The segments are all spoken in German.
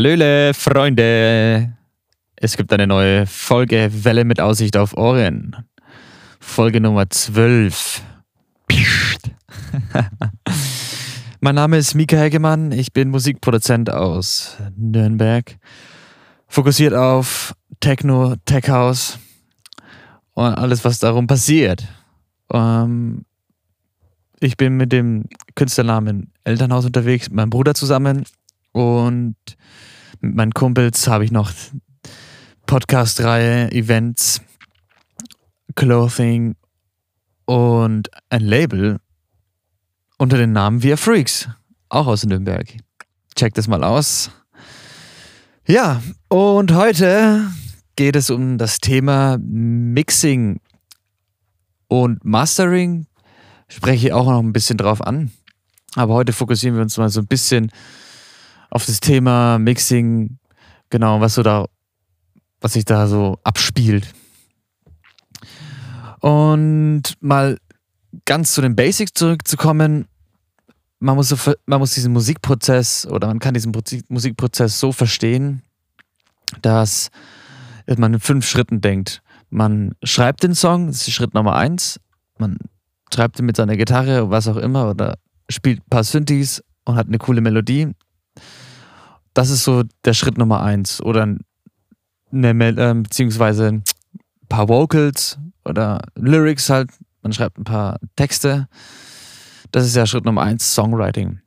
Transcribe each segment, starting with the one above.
Hallöle, Freunde! Es gibt eine neue Folge Welle mit Aussicht auf Ohren. Folge Nummer 12. mein Name ist Mika Hegemann, ich bin Musikproduzent aus Nürnberg. Fokussiert auf Techno, Tech House und alles, was darum passiert. Ähm, ich bin mit dem Künstlernamen Elternhaus unterwegs, mit meinem Bruder zusammen und mit meinen Kumpels habe ich noch Podcast-Reihe, Events, Clothing und ein Label unter dem Namen Wir Freaks, auch aus Nürnberg. Checkt das mal aus. Ja, und heute geht es um das Thema Mixing und Mastering. Spreche ich auch noch ein bisschen drauf an. Aber heute fokussieren wir uns mal so ein bisschen auf das Thema Mixing, genau, was so da, was sich da so abspielt. Und mal ganz zu den Basics zurückzukommen, man muss, so, man muss diesen Musikprozess oder man kann diesen Musikprozess so verstehen, dass man in fünf Schritten denkt. Man schreibt den Song, das ist Schritt Nummer eins. Man schreibt ihn mit seiner Gitarre, was auch immer, oder spielt ein paar Synthes und hat eine coole Melodie das ist so der Schritt Nummer eins. Oder eine, äh, beziehungsweise ein paar Vocals oder Lyrics halt. Man schreibt ein paar Texte. Das ist ja Schritt Nummer eins, Songwriting.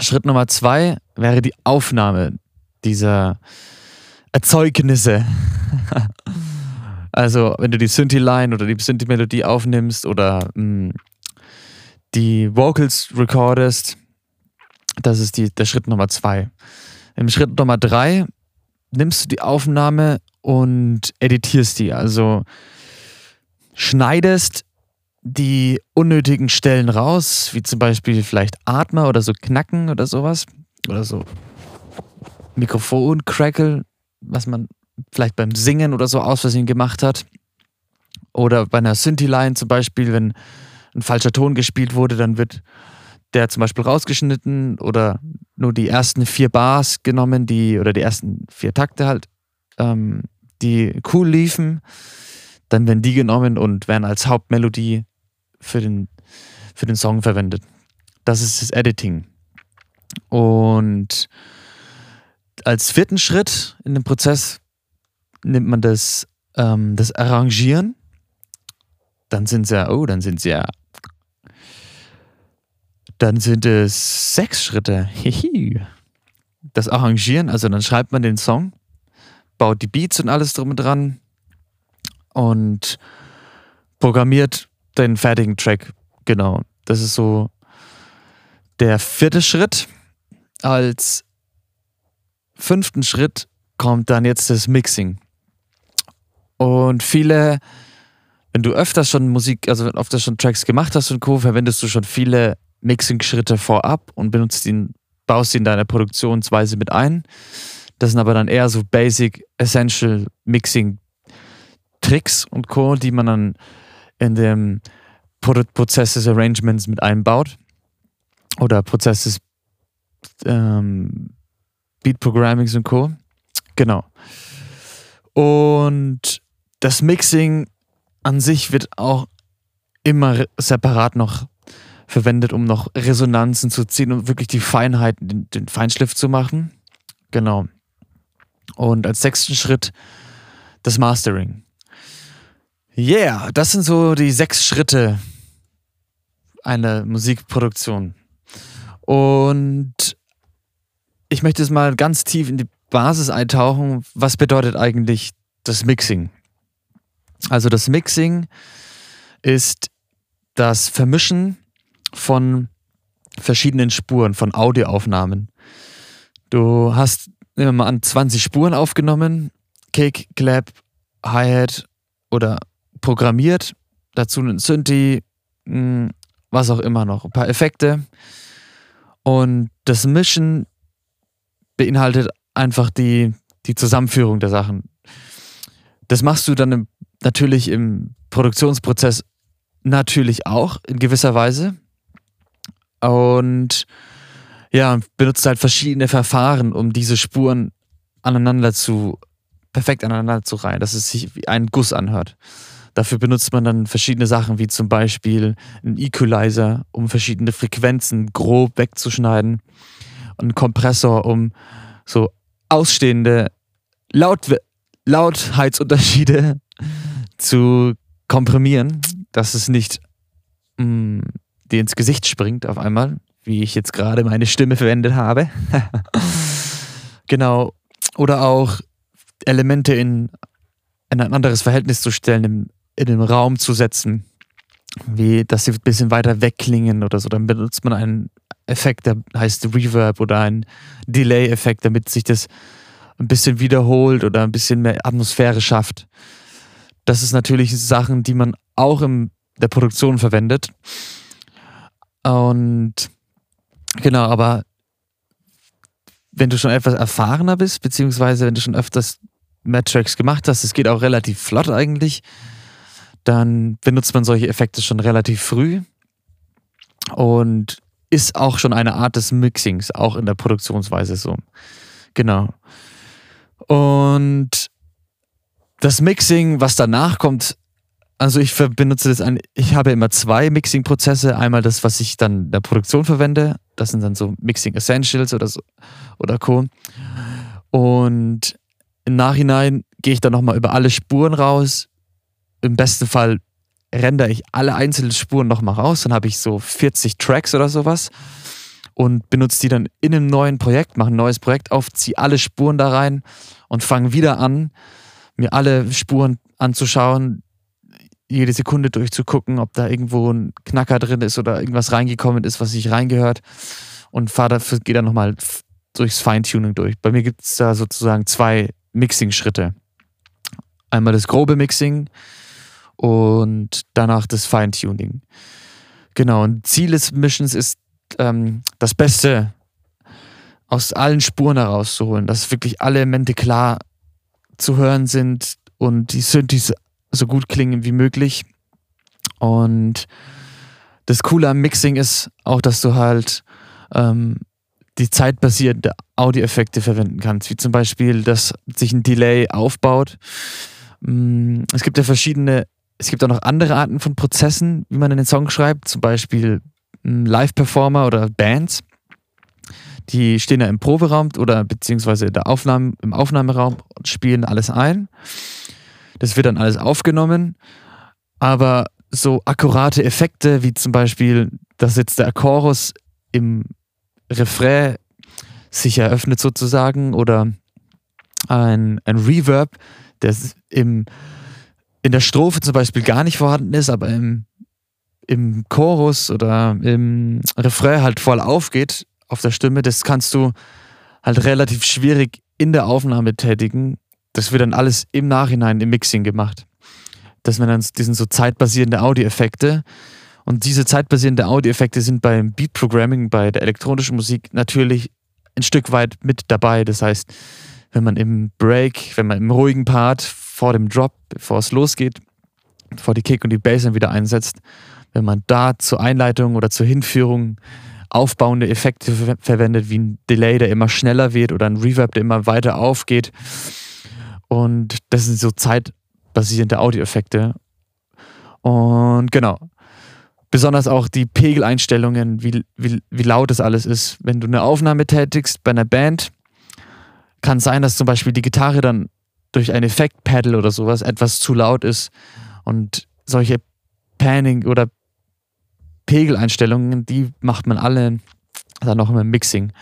Schritt Nummer zwei wäre die Aufnahme dieser Erzeugnisse. also, wenn du die Synthi-Line oder die Synthi-Melodie aufnimmst oder mh, mm, die Vocals recordest, das ist die, der Schritt Nummer zwei. Im Schritt Nummer drei nimmst du die Aufnahme und editierst die. Also schneidest die unnötigen Stellen raus, wie zum Beispiel vielleicht Atmer oder so Knacken oder sowas. Oder so Mikrofon-Crackle, was man vielleicht beim Singen oder so aus Versehen gemacht hat. Oder bei einer Synthi-Line zum Beispiel, wenn ein falscher Ton gespielt wurde, dann wird der zum Beispiel rausgeschnitten oder nur die ersten vier Bars genommen, die oder die ersten vier Takte halt, ähm, die cool liefen. Dann werden die genommen und werden als Hauptmelodie für den, für den Song verwendet. Das ist das Editing. Und als vierten Schritt in dem Prozess nimmt man das, ähm, das Arrangieren. Dann sind es ja, oh, dann sind es ja dann sind es sechs Schritte. Das Arrangieren, also dann schreibt man den Song, baut die Beats und alles drum und dran und programmiert den fertigen Track. Genau. Das ist so der vierte Schritt. Als fünften Schritt kommt dann jetzt das Mixing. Und viele, wenn du öfters schon Musik, also öfters schon Tracks gemacht hast und Co., verwendest du schon viele Mixing-Schritte vorab und benutzt ihn, baust sie in deine Produktionsweise mit ein. Das sind aber dann eher so Basic, Essential Mixing Tricks und Co., die man dann in dem Prozess des Arrangements mit einbaut. Oder Prozess des ähm, Beat Programmings und Co. Genau. Und das Mixing an sich wird auch immer separat noch verwendet, um noch Resonanzen zu ziehen und wirklich die Feinheiten, den, den Feinschliff zu machen. Genau. Und als sechsten Schritt das Mastering. Yeah, das sind so die sechs Schritte einer Musikproduktion. Und ich möchte jetzt mal ganz tief in die Basis eintauchen. Was bedeutet eigentlich das Mixing? Also das Mixing ist das Vermischen von verschiedenen Spuren, von Audioaufnahmen. Du hast, nehmen wir mal an, 20 Spuren aufgenommen, Kick, Clap, Hi-Hat oder programmiert, dazu ein Synthi, hm, was auch immer noch, ein paar Effekte. Und das Mischen beinhaltet einfach die, die Zusammenführung der Sachen. Das machst du dann im, natürlich im ja, benutzt halt verschiedene Verfahren, um diese Spuren aneinander zu, perfekt aneinander zu reihen, dass es sich wie ein Guss anhört. Dafür benutzt man dann verschiedene Sachen, wie zum Beispiel einen Equalizer, um verschiedene Frequenzen grob wegzuschneiden. Und einen Kompressor, um so ausstehende Laut Lautheitsunterschiede zu komprimieren, dass es nicht mh, mm, dir ins Gesicht springt auf einmal, wie ich jetzt gerade meine Stimme verwendet habe. genau. Oder auch Elemente in, in ein anderes Verhältnis zu stellen, im, in den Raum zu setzen, wie dass sie ein bisschen weiter wegklingen oder so. Dann benutzt man einen Effekt, der heißt Reverb oder einen Delay-Effekt, damit sich das ein bisschen wiederholt oder ein bisschen mehr Atmosphäre schafft. Das ist natürlich Sachen, die man auch in der Produktion verwendet. Und genau, aber wenn du schon etwas erfahrener bist, beziehungsweise wenn du schon öfters mehr Tracks gemacht hast, es geht auch relativ flott eigentlich, dann benutzt man solche Effekte schon relativ früh und ist auch schon eine Art des Mixings, auch in der Produktionsweise so. Genau. Und das Mixing, was danach kommt, also ich benutze das ein, ich habe immer zwei Mixing-Prozesse. Einmal das, was ich dann in der Produktion verwende. Das sind dann so Mixing Essentials oder so oder Co. Und im Nachhinein gehe ich dann nochmal über alle Spuren raus. Im besten Fall rendere ich alle einzelnen Spuren nochmal raus. Dann habe ich so 40 Tracks oder sowas und benutze die dann in einem neuen Projekt, mache ein neues Projekt auf, ziehe alle Spuren da rein und fange wieder an, mir alle Spuren anzuschauen, jede Sekunde durchzugucken, ob da irgendwo ein Knacker drin ist oder irgendwas reingekommen ist, was nicht reingehört und dafür, gehe dann nochmal durchs Feintuning durch. Bei mir gibt es da sozusagen zwei Mixing-Schritte. Einmal das grobe Mixing und danach das Feintuning. Genau, und Ziel des Missions ist, ähm, das Beste aus allen Spuren herauszuholen, dass wirklich alle Elemente klar zu hören sind und die Synthes so gut klingen wie möglich. Und das Coole am Mixing ist auch, dass du halt ähm, die zeitbasierende Audioeffekte verwenden kannst, wie zum Beispiel, dass sich ein Delay aufbaut. Mm, es gibt ja verschiedene, es gibt auch noch andere Arten von Prozessen, wie man einen Song schreibt, zum Beispiel Live-Performer oder Bands. Die stehen ja im Proberaum oder beziehungsweise Aufnahme, im Aufnahmeraum und spielen alles ein. Das wird dann alles aufgenommen. Aber so akkurate Effekte, wie zum Beispiel, dass jetzt der Chorus im Refrain sich eröffnet sozusagen oder ein, ein Reverb, der im, in der Strophe zum Beispiel gar nicht vorhanden ist, aber im, im Chorus oder im Refrain halt voll aufgeht auf der Stimme, das kannst du halt relativ schwierig in der Aufnahme tätigen. Das wird dann alles im Nachhinein im Mixing gemacht. Das sind dann die sind so zeitbasierende Audioeffekte. Und diese zeitbasierende Audioeffekte sind beim Beat Programming, bei der elektronischen Musik natürlich ein Stück weit mit dabei. Das heißt, wenn man im Break, wenn man im ruhigen Part vor dem Drop, bevor es losgeht, bevor die Kick und die Bass dann wieder einsetzt, wenn man da zur Einleitung oder zur Hinführung aufbauende Effekte ver verwendet, wie ein Delay, der immer schneller wird oder ein Reverb, der immer weiter aufgeht. Und das sind so zeitbasierende Audioeffekte. Und genau. Besonders auch die Pegeleinstellungen, wie, wie, wie laut das alles ist. Wenn du eine Aufnahme tätigst bei einer Band, kann sein, dass zum Beispiel die Gitarre dann durch ein Effekt-Pedal oder sowas etwas zu laut ist. Und solche Panning oder Pegeleinstellungen, die macht man alle dann noch im Mixing.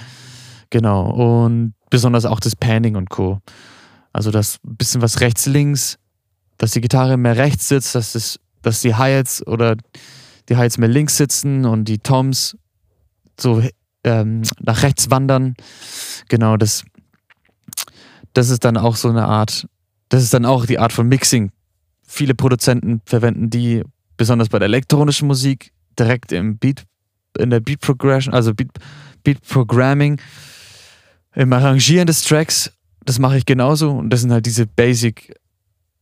Genau. Und besonders auch das Panning und Co. Also das bisschen was rechts, links, dass die Gitarre mehr rechts sitzt, dass, das, dass die Hi-Hats oder die Hi-Hats mehr links sitzen und die Toms so ähm, nach rechts wandern. Genau, das, das ist dann auch so eine Art, das ist dann auch die Art von Mixing. Viele Produzenten verwenden die, besonders bei der elektronischen Musik, direkt im Beat, in der Beat Progression, also Beat, Beat Programming, im Arrangieren des Tracks. Das mache ich genauso und das sind halt diese Basic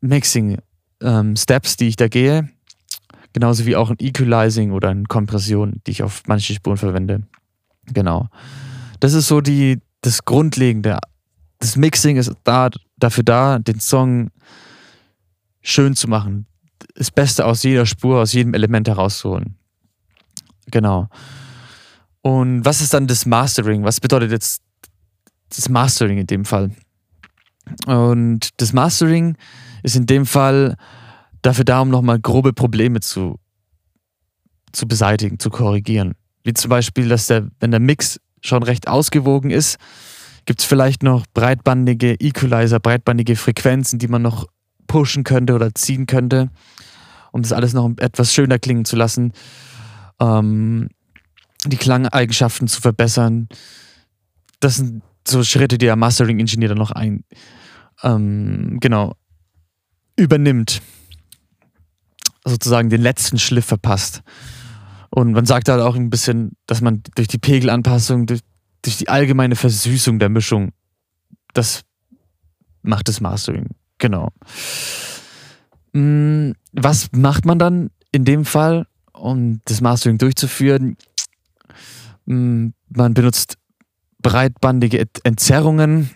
Mixing ähm, Steps, die ich da gehe. Genauso wie auch ein Equalizing oder eine Kompression, die ich auf manchen Spuren verwende. Genau. Das ist so die, das Grundlegende. Das Mixing ist da, dafür da, den Song schön zu machen. Das Beste aus jeder Spur, aus jedem Element herauszuholen. Genau. Und was ist dann das Mastering? Was bedeutet jetzt das Mastering in dem Fall? Und das Mastering ist in dem Fall dafür da, um nochmal grobe Probleme zu, zu beseitigen, zu korrigieren. Wie zum Beispiel, dass der, wenn der Mix schon recht ausgewogen ist, gibt es vielleicht noch breitbandige Equalizer, breitbandige Frequenzen, die man noch pushen könnte oder ziehen könnte, um das alles noch etwas schöner klingen zu lassen, ähm, die Klangeigenschaften zu verbessern. Das sind so Schritte, die der Mastering-Ingenieur dann noch ein, ähm, genau, übernimmt. Sozusagen den letzten Schliff verpasst. Und man sagt halt auch ein bisschen, dass man durch die Pegelanpassung, durch, durch die allgemeine Versüßung der Mischung, das macht das Mastering. Genau. Mm, was macht man dann in dem Fall, um das Mastering durchzuführen? Mm, man benutzt breitbandige Entzerrungen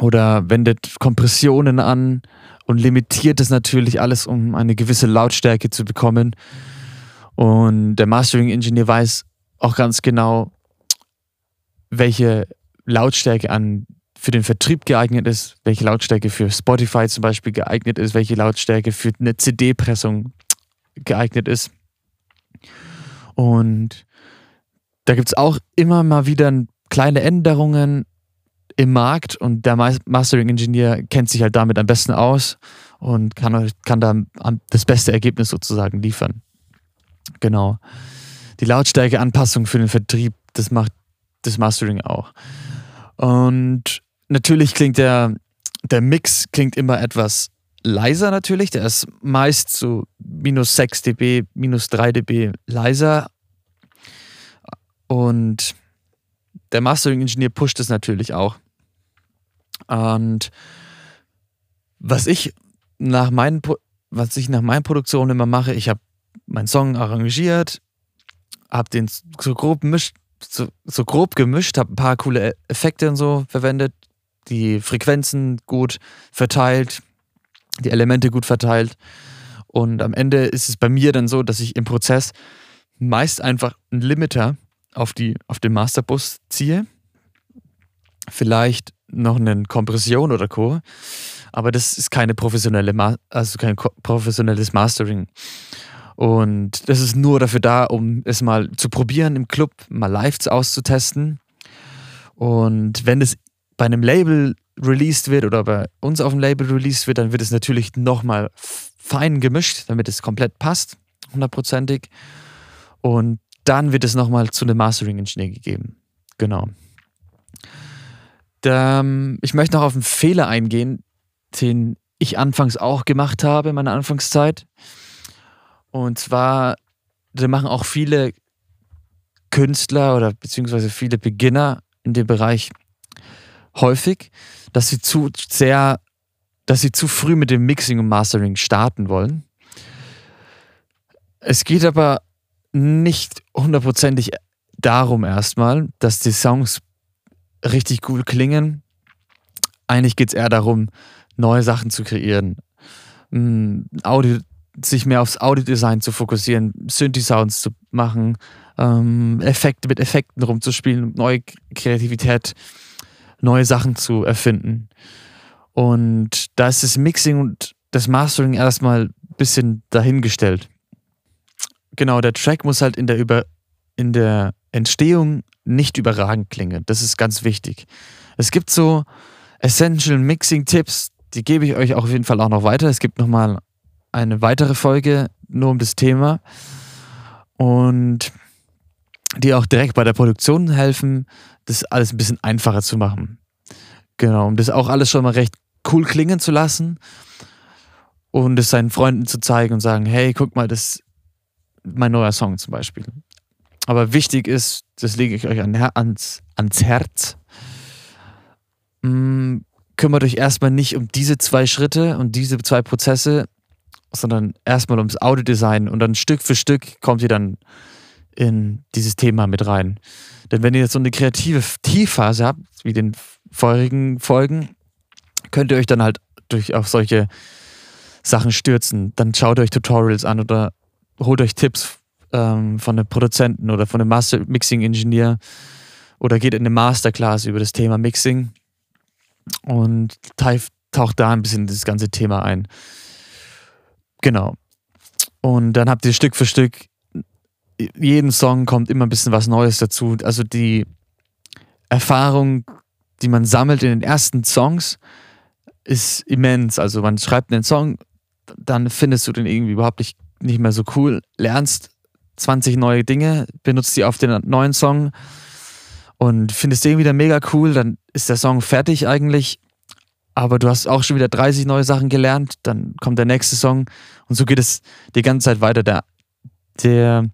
oder wendet Kompressionen an und limitiert es natürlich alles, um eine gewisse Lautstärke zu bekommen. Und der Mastering-Ingenieur weiß auch ganz genau, welche Lautstärke an für den Vertrieb geeignet ist, welche Lautstärke für Spotify zum Beispiel geeignet ist, welche Lautstärke für eine CD-Pressung geeignet ist. Und da gibt es auch immer mal wieder kleine Änderungen im Markt und der Mastering-Ingenieur kennt sich halt damit am besten aus und kann, kann da das beste Ergebnis sozusagen liefern. Genau. Die Lautstärkeanpassung für den Vertrieb, das macht das Mastering auch. Und natürlich klingt der, der Mix klingt immer etwas leiser natürlich. Der ist meist so minus 6 dB, minus 3 dB leiser. Und der Mastering-Ingenieur pusht es natürlich auch. Und was ich nach meinen, was ich nach meinen Produktionen immer mache, ich habe meinen Song arrangiert, habe den so grob, mischt, so, so grob gemischt, habe ein paar coole Effekte und so verwendet, die Frequenzen gut verteilt, die Elemente gut verteilt. Und am Ende ist es bei mir dann so, dass ich im Prozess meist einfach einen Limiter auf, die, auf den Masterbus ziehe. Vielleicht noch eine Kompression oder Co. Aber das ist keine professionelle, Ma also kein professionelles Mastering. Und das ist nur dafür da, um es mal zu probieren im Club, mal live auszutesten. Und wenn es bei einem Label released wird oder bei uns auf dem Label released wird, dann wird es natürlich nochmal fein gemischt, damit es komplett passt, hundertprozentig. Und dann wird es nochmal zu einem Mastering-Ingenieur gegeben. Genau. Da, ich möchte noch auf einen Fehler eingehen, den ich anfangs auch gemacht habe in meiner Anfangszeit. Und zwar, da machen auch viele Künstler oder beziehungsweise viele Beginner in dem Bereich häufig, dass sie zu sehr, dass sie zu früh mit dem Mixing und Mastering starten wollen. Es geht aber nicht hundertprozentig darum erstmal, dass die Songs richtig cool klingen. Eigentlich geht es eher darum, neue Sachen zu kreieren, Audio, sich mehr aufs Audiodesign zu fokussieren, Synthi-Sounds zu machen, ähm, Effekte mit Effekten rumzuspielen, neue Kreativität, neue Sachen zu erfinden. Und da ist das Mixing und das Mastering erstmal ein bisschen dahingestellt. Genau, der Track muss halt in der, Über in der Entstehung nicht überragend klingen. Das ist ganz wichtig. Es gibt so Essential Mixing Tipps, die gebe ich euch auch auf jeden Fall auch noch weiter. Es gibt nochmal eine weitere Folge nur um das Thema und die auch direkt bei der Produktion helfen, das alles ein bisschen einfacher zu machen. Genau, um das auch alles schon mal recht cool klingen zu lassen und es seinen Freunden zu zeigen und sagen, hey, guck mal, das ist mein neuer Song zum Beispiel. Aber wichtig ist, das lege ich euch ans, ans Herz, mm, kümmert euch erstmal nicht um diese zwei Schritte und diese zwei Prozesse, sondern erstmal ums Audiodesign und dann Stück für Stück kommt ihr dann in dieses Thema mit rein. Denn wenn ihr jetzt so eine kreative Tiefphase habt, wie den vorherigen Folgen, könnt ihr euch dann halt durch auf solche Sachen stürzen. Dann schaut euch Tutorials an oder holt euch Tipps ähm, von einem Produzenten oder von einem Master Mixing Engineer oder geht in eine Masterclass über das Thema Mixing und taucht da ein bisschen das ganze Thema ein. Genau. Und dann habt ihr Stück für Stück, jeden Song kommt immer ein bisschen was Neues dazu. Also die Erfahrung, die man sammelt in den ersten Songs, ist immens. Also man schreibt einen Song, dann findest du den irgendwie überhaupt nicht, nicht mehr so cool, lernst 20 neue Dinge, benutzt die auf den neuen Song und findest den wieder mega cool, dann ist der Song fertig eigentlich, aber du hast auch schon wieder 30 neue Sachen gelernt, dann kommt der nächste Song und so geht es die ganze Zeit weiter. Der, der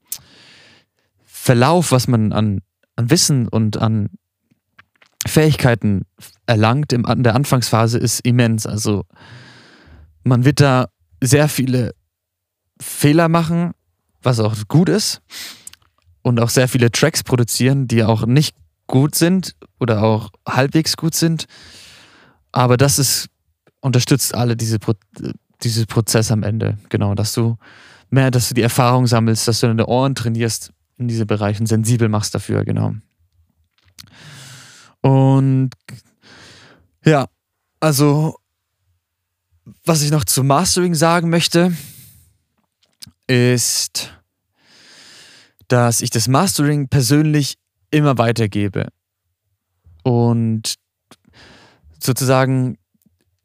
Verlauf, was man an, an Wissen und an Fähigkeiten erlangt in der Anfangsphase, ist immens. Also man wird da sehr viele Fehler machen, was auch gut ist. Und auch sehr viele Tracks produzieren, die auch nicht gut sind oder auch halbwegs gut sind. Aber das ist, unterstützt alle diese, Pro diese Prozess am Ende. Genau, dass du mehr, dass du die Erfahrung sammelst, dass du deine Ohren trainierst in diese Bereiche sensibel machst dafür, genau. Und ja, also was ich noch zu Mastering sagen möchte, ist, dass ich das Mastering persönlich immer weitergebe. Und sozusagen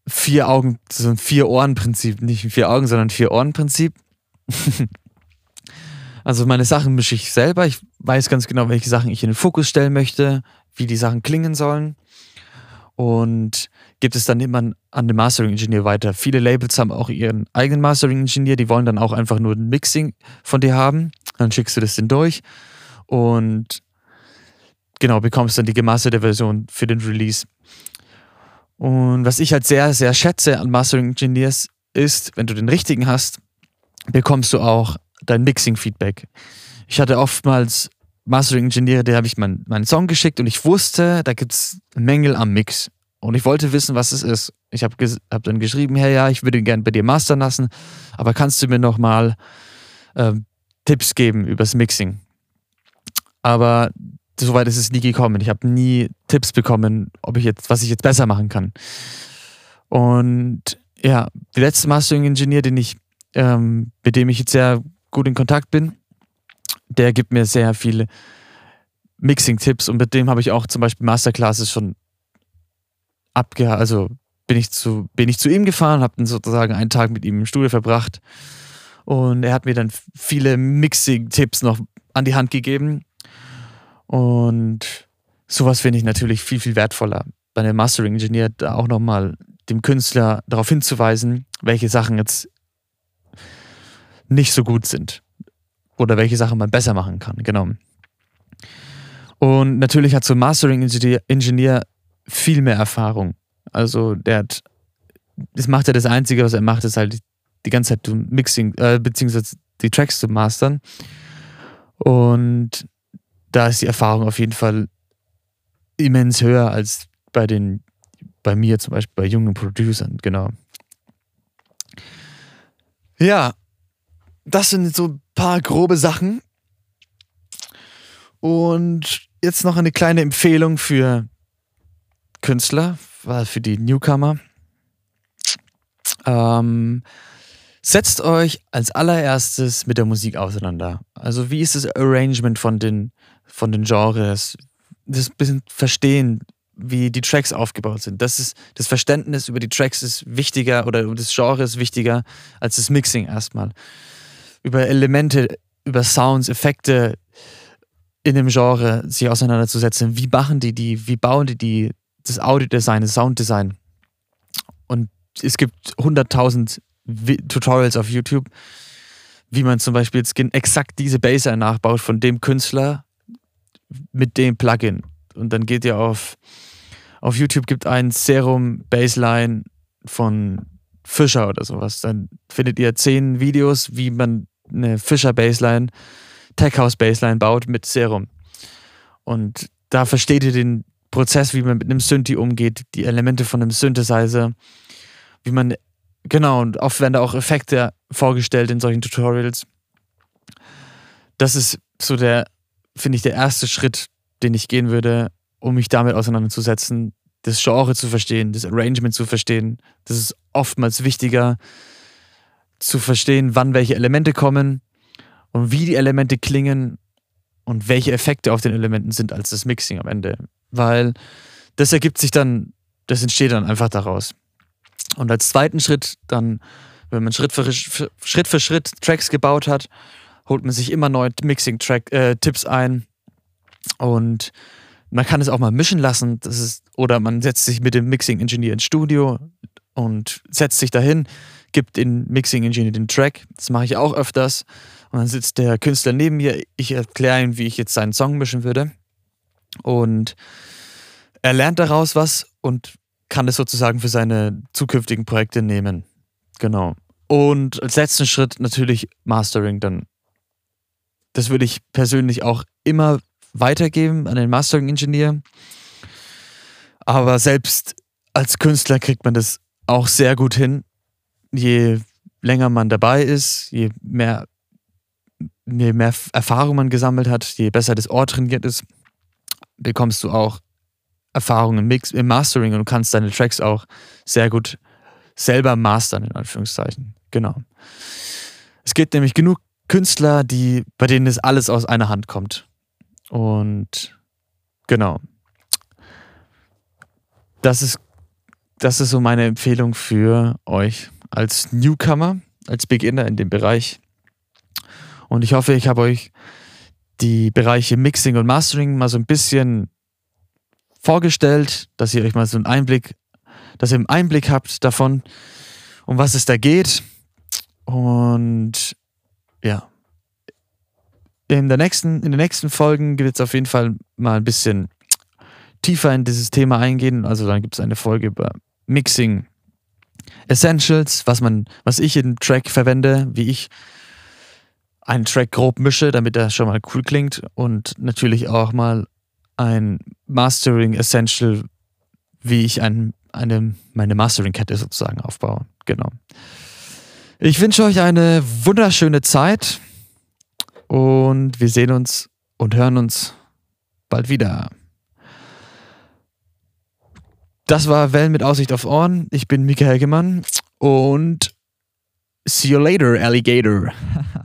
vier Augen, so ein Vier-Ohren-Prinzip, nicht ein Vier-Augen, sondern ein Vier-Ohren-Prinzip. also meine Sachen mische ich selber. Ich weiß ganz genau, welche Sachen ich in den Fokus stellen möchte, wie die Sachen klingen sollen. Und gibt es dann immer an den Mastering-Ingenieur weiter. Viele Labels haben auch ihren eigenen Mastering-Ingenieur, die wollen dann auch einfach nur ein Mixing von dir haben. Dann schickst du das dann durch. Und genau, bekommst dann die gemasterte Version für den Release. Und was ich halt sehr, sehr schätze an Mastering Engineers ist, wenn du den richtigen hast, bekommst du auch dein Mixing-Feedback. Ich hatte oftmals Mastering Engineer, der habe ich meinen Song geschickt und ich wusste, da gibt es Mängel am Mix. Und ich wollte wissen, was es ist. Ich habe hab dann geschrieben, hey, ja, ich würde ihn gerne bei dir mastern lassen, aber kannst du mir nochmal äh, Tipps geben übers Mixing? Aber soweit ist es nie gekommen. Ich habe nie Tipps bekommen, ob ich jetzt, was ich jetzt besser machen kann. Und ja, der letzte Mastering Engineer, den ich, ähm, mit dem ich jetzt sehr gut in Kontakt bin, der gibt mir sehr viele Mixing-Tipps und mit dem habe ich auch zum Beispiel Masterclasses schon abgehalten. Also bin ich zu, bin ich zu ihm gefahren, habe dann sozusagen einen Tag mit ihm im Studio verbracht und er hat mir dann viele Mixing-Tipps noch an die Hand gegeben und sowas finde ich natürlich viel, viel wertvoller. Bei einem Mastering Engineer da auch nochmal dem Künstler darauf hinzuweisen, welche Sachen jetzt nicht so gut sind. Oder welche Sachen man besser machen kann, genau. Und natürlich hat so ein Mastering Engineer viel mehr Erfahrung. Also der hat, das macht er das Einzige, was er macht, ist halt die ganze Zeit Mixing, äh, beziehungsweise die Tracks zu mastern. Und da ist die Erfahrung auf jeden Fall immens höher als bei den, bei mir zum Beispiel, bei jungen Producern, genau. Ja, das sind so ein paar grobe Sachen. Und jetzt noch eine kleine Empfehlung für Künstler, für die Newcomer. Ähm, setzt euch als allererstes mit der Musik auseinander. Also wie ist das Arrangement von den von den Genres, das bisschen verstehen, wie die Tracks aufgebaut sind. Das ist das Verständnis über die Tracks ist wichtiger oder das Genre ist wichtiger als das Mixing erstmal. Über Elemente, über Sounds, Effekte in dem Genre sich auseinanderzusetzen. Wie machen die die? Wie bauen die die? Das Audiodesign, das Sounddesign. Und es gibt 100.000 Tutorials auf YouTube, wie man zum Beispiel jetzt exakt diese Bassline nachbaut von dem Künstler mit dem Plugin. Und dann geht ihr auf, auf YouTube, gibt ein Serum Baseline von Fischer oder sowas. Dann findet ihr zehn Videos, wie man eine Fischer Baseline Tech House Bassline baut mit Serum. Und da versteht ihr den Prozess, wie man mit einem Synthi umgeht, die Elemente von einem Synthesizer, wie man, genau, und oft werden da auch Effekte vorgestellt in solchen Tutorials. Das ist so der, finde ich, der erste Schritt, den ich gehen würde, um mich damit auseinanderzusetzen, das Genre zu verstehen, das Arrangement zu verstehen. Das ist oftmals wichtiger, zu verstehen, wann welche Elemente kommen und wie die Elemente klingen und welche Effekte auf den Elementen sind als das Mixing am Ende. Weil das ergibt sich dann, das entsteht dann einfach daraus. Und als zweiten Schritt dann, wenn man Schritt für Schritt, für Schritt Tracks gebaut hat, holt man sich immer neue Mixing-Tipps äh, ein und man kann es auch mal mischen lassen. Das ist, oder man setzt sich mit dem Mixing-Engineer ins Studio und setzt sich dahin, gibt den Mixing-Engineer den Track. Das mache ich auch öfters. Und dann sitzt der Künstler neben mir. Ich erkläre ihm, wie ich jetzt seinen Song mischen würde. Und er lernt daraus was und kann es sozusagen für seine zukünftigen Projekte nehmen. Genau. Und als letzten Schritt natürlich Mastering dann. Das würde ich persönlich auch immer weitergeben an den Mastering Engineer. Aber selbst als Künstler kriegt man das auch sehr gut hin. Je länger man dabei ist, je mehr, je mehr Erfahrung man gesammelt hat, je besser das Ohr trainiert ist, bekommst du auch Erfahrung im, Mix, im Mastering und kannst deine Tracks auch sehr gut selber mastern, in Anführungszeichen. Genau. Es gibt nämlich genug Künstler, die, bei denen es alles aus einer Hand kommt. Und genau. Das ist, das ist so meine Empfehlung für euch als Newcomer, als Beginner in dem Bereich. Und ich hoffe, ich habe euch die Bereiche Mixing und Mastering mal so ein bisschen vorgestellt, dass ihr euch mal so einen Einblick, dass ihr einen Einblick habt davon, um was es da geht. Und ja, in, der nächsten, in den nächsten Folgen wird es auf jeden Fall mal ein bisschen tiefer in dieses Thema eingehen. Also dann gibt es eine Folge über Mixing Essentials, was man, was ich in Track verwende, wie ich einen Track grob mische, damit er schon mal cool klingt und natürlich auch mal ein Mastering Essential, wie ich ein, eine, meine Mastering-Kette sozusagen aufbaue. Genau. Ich wünsche euch eine wunderschöne Zeit. Und wir sehen uns und hören uns bald wieder. Das war Wellen mit Aussicht auf Ohren. Ich bin Mika Helgemann und see you later, Alligator.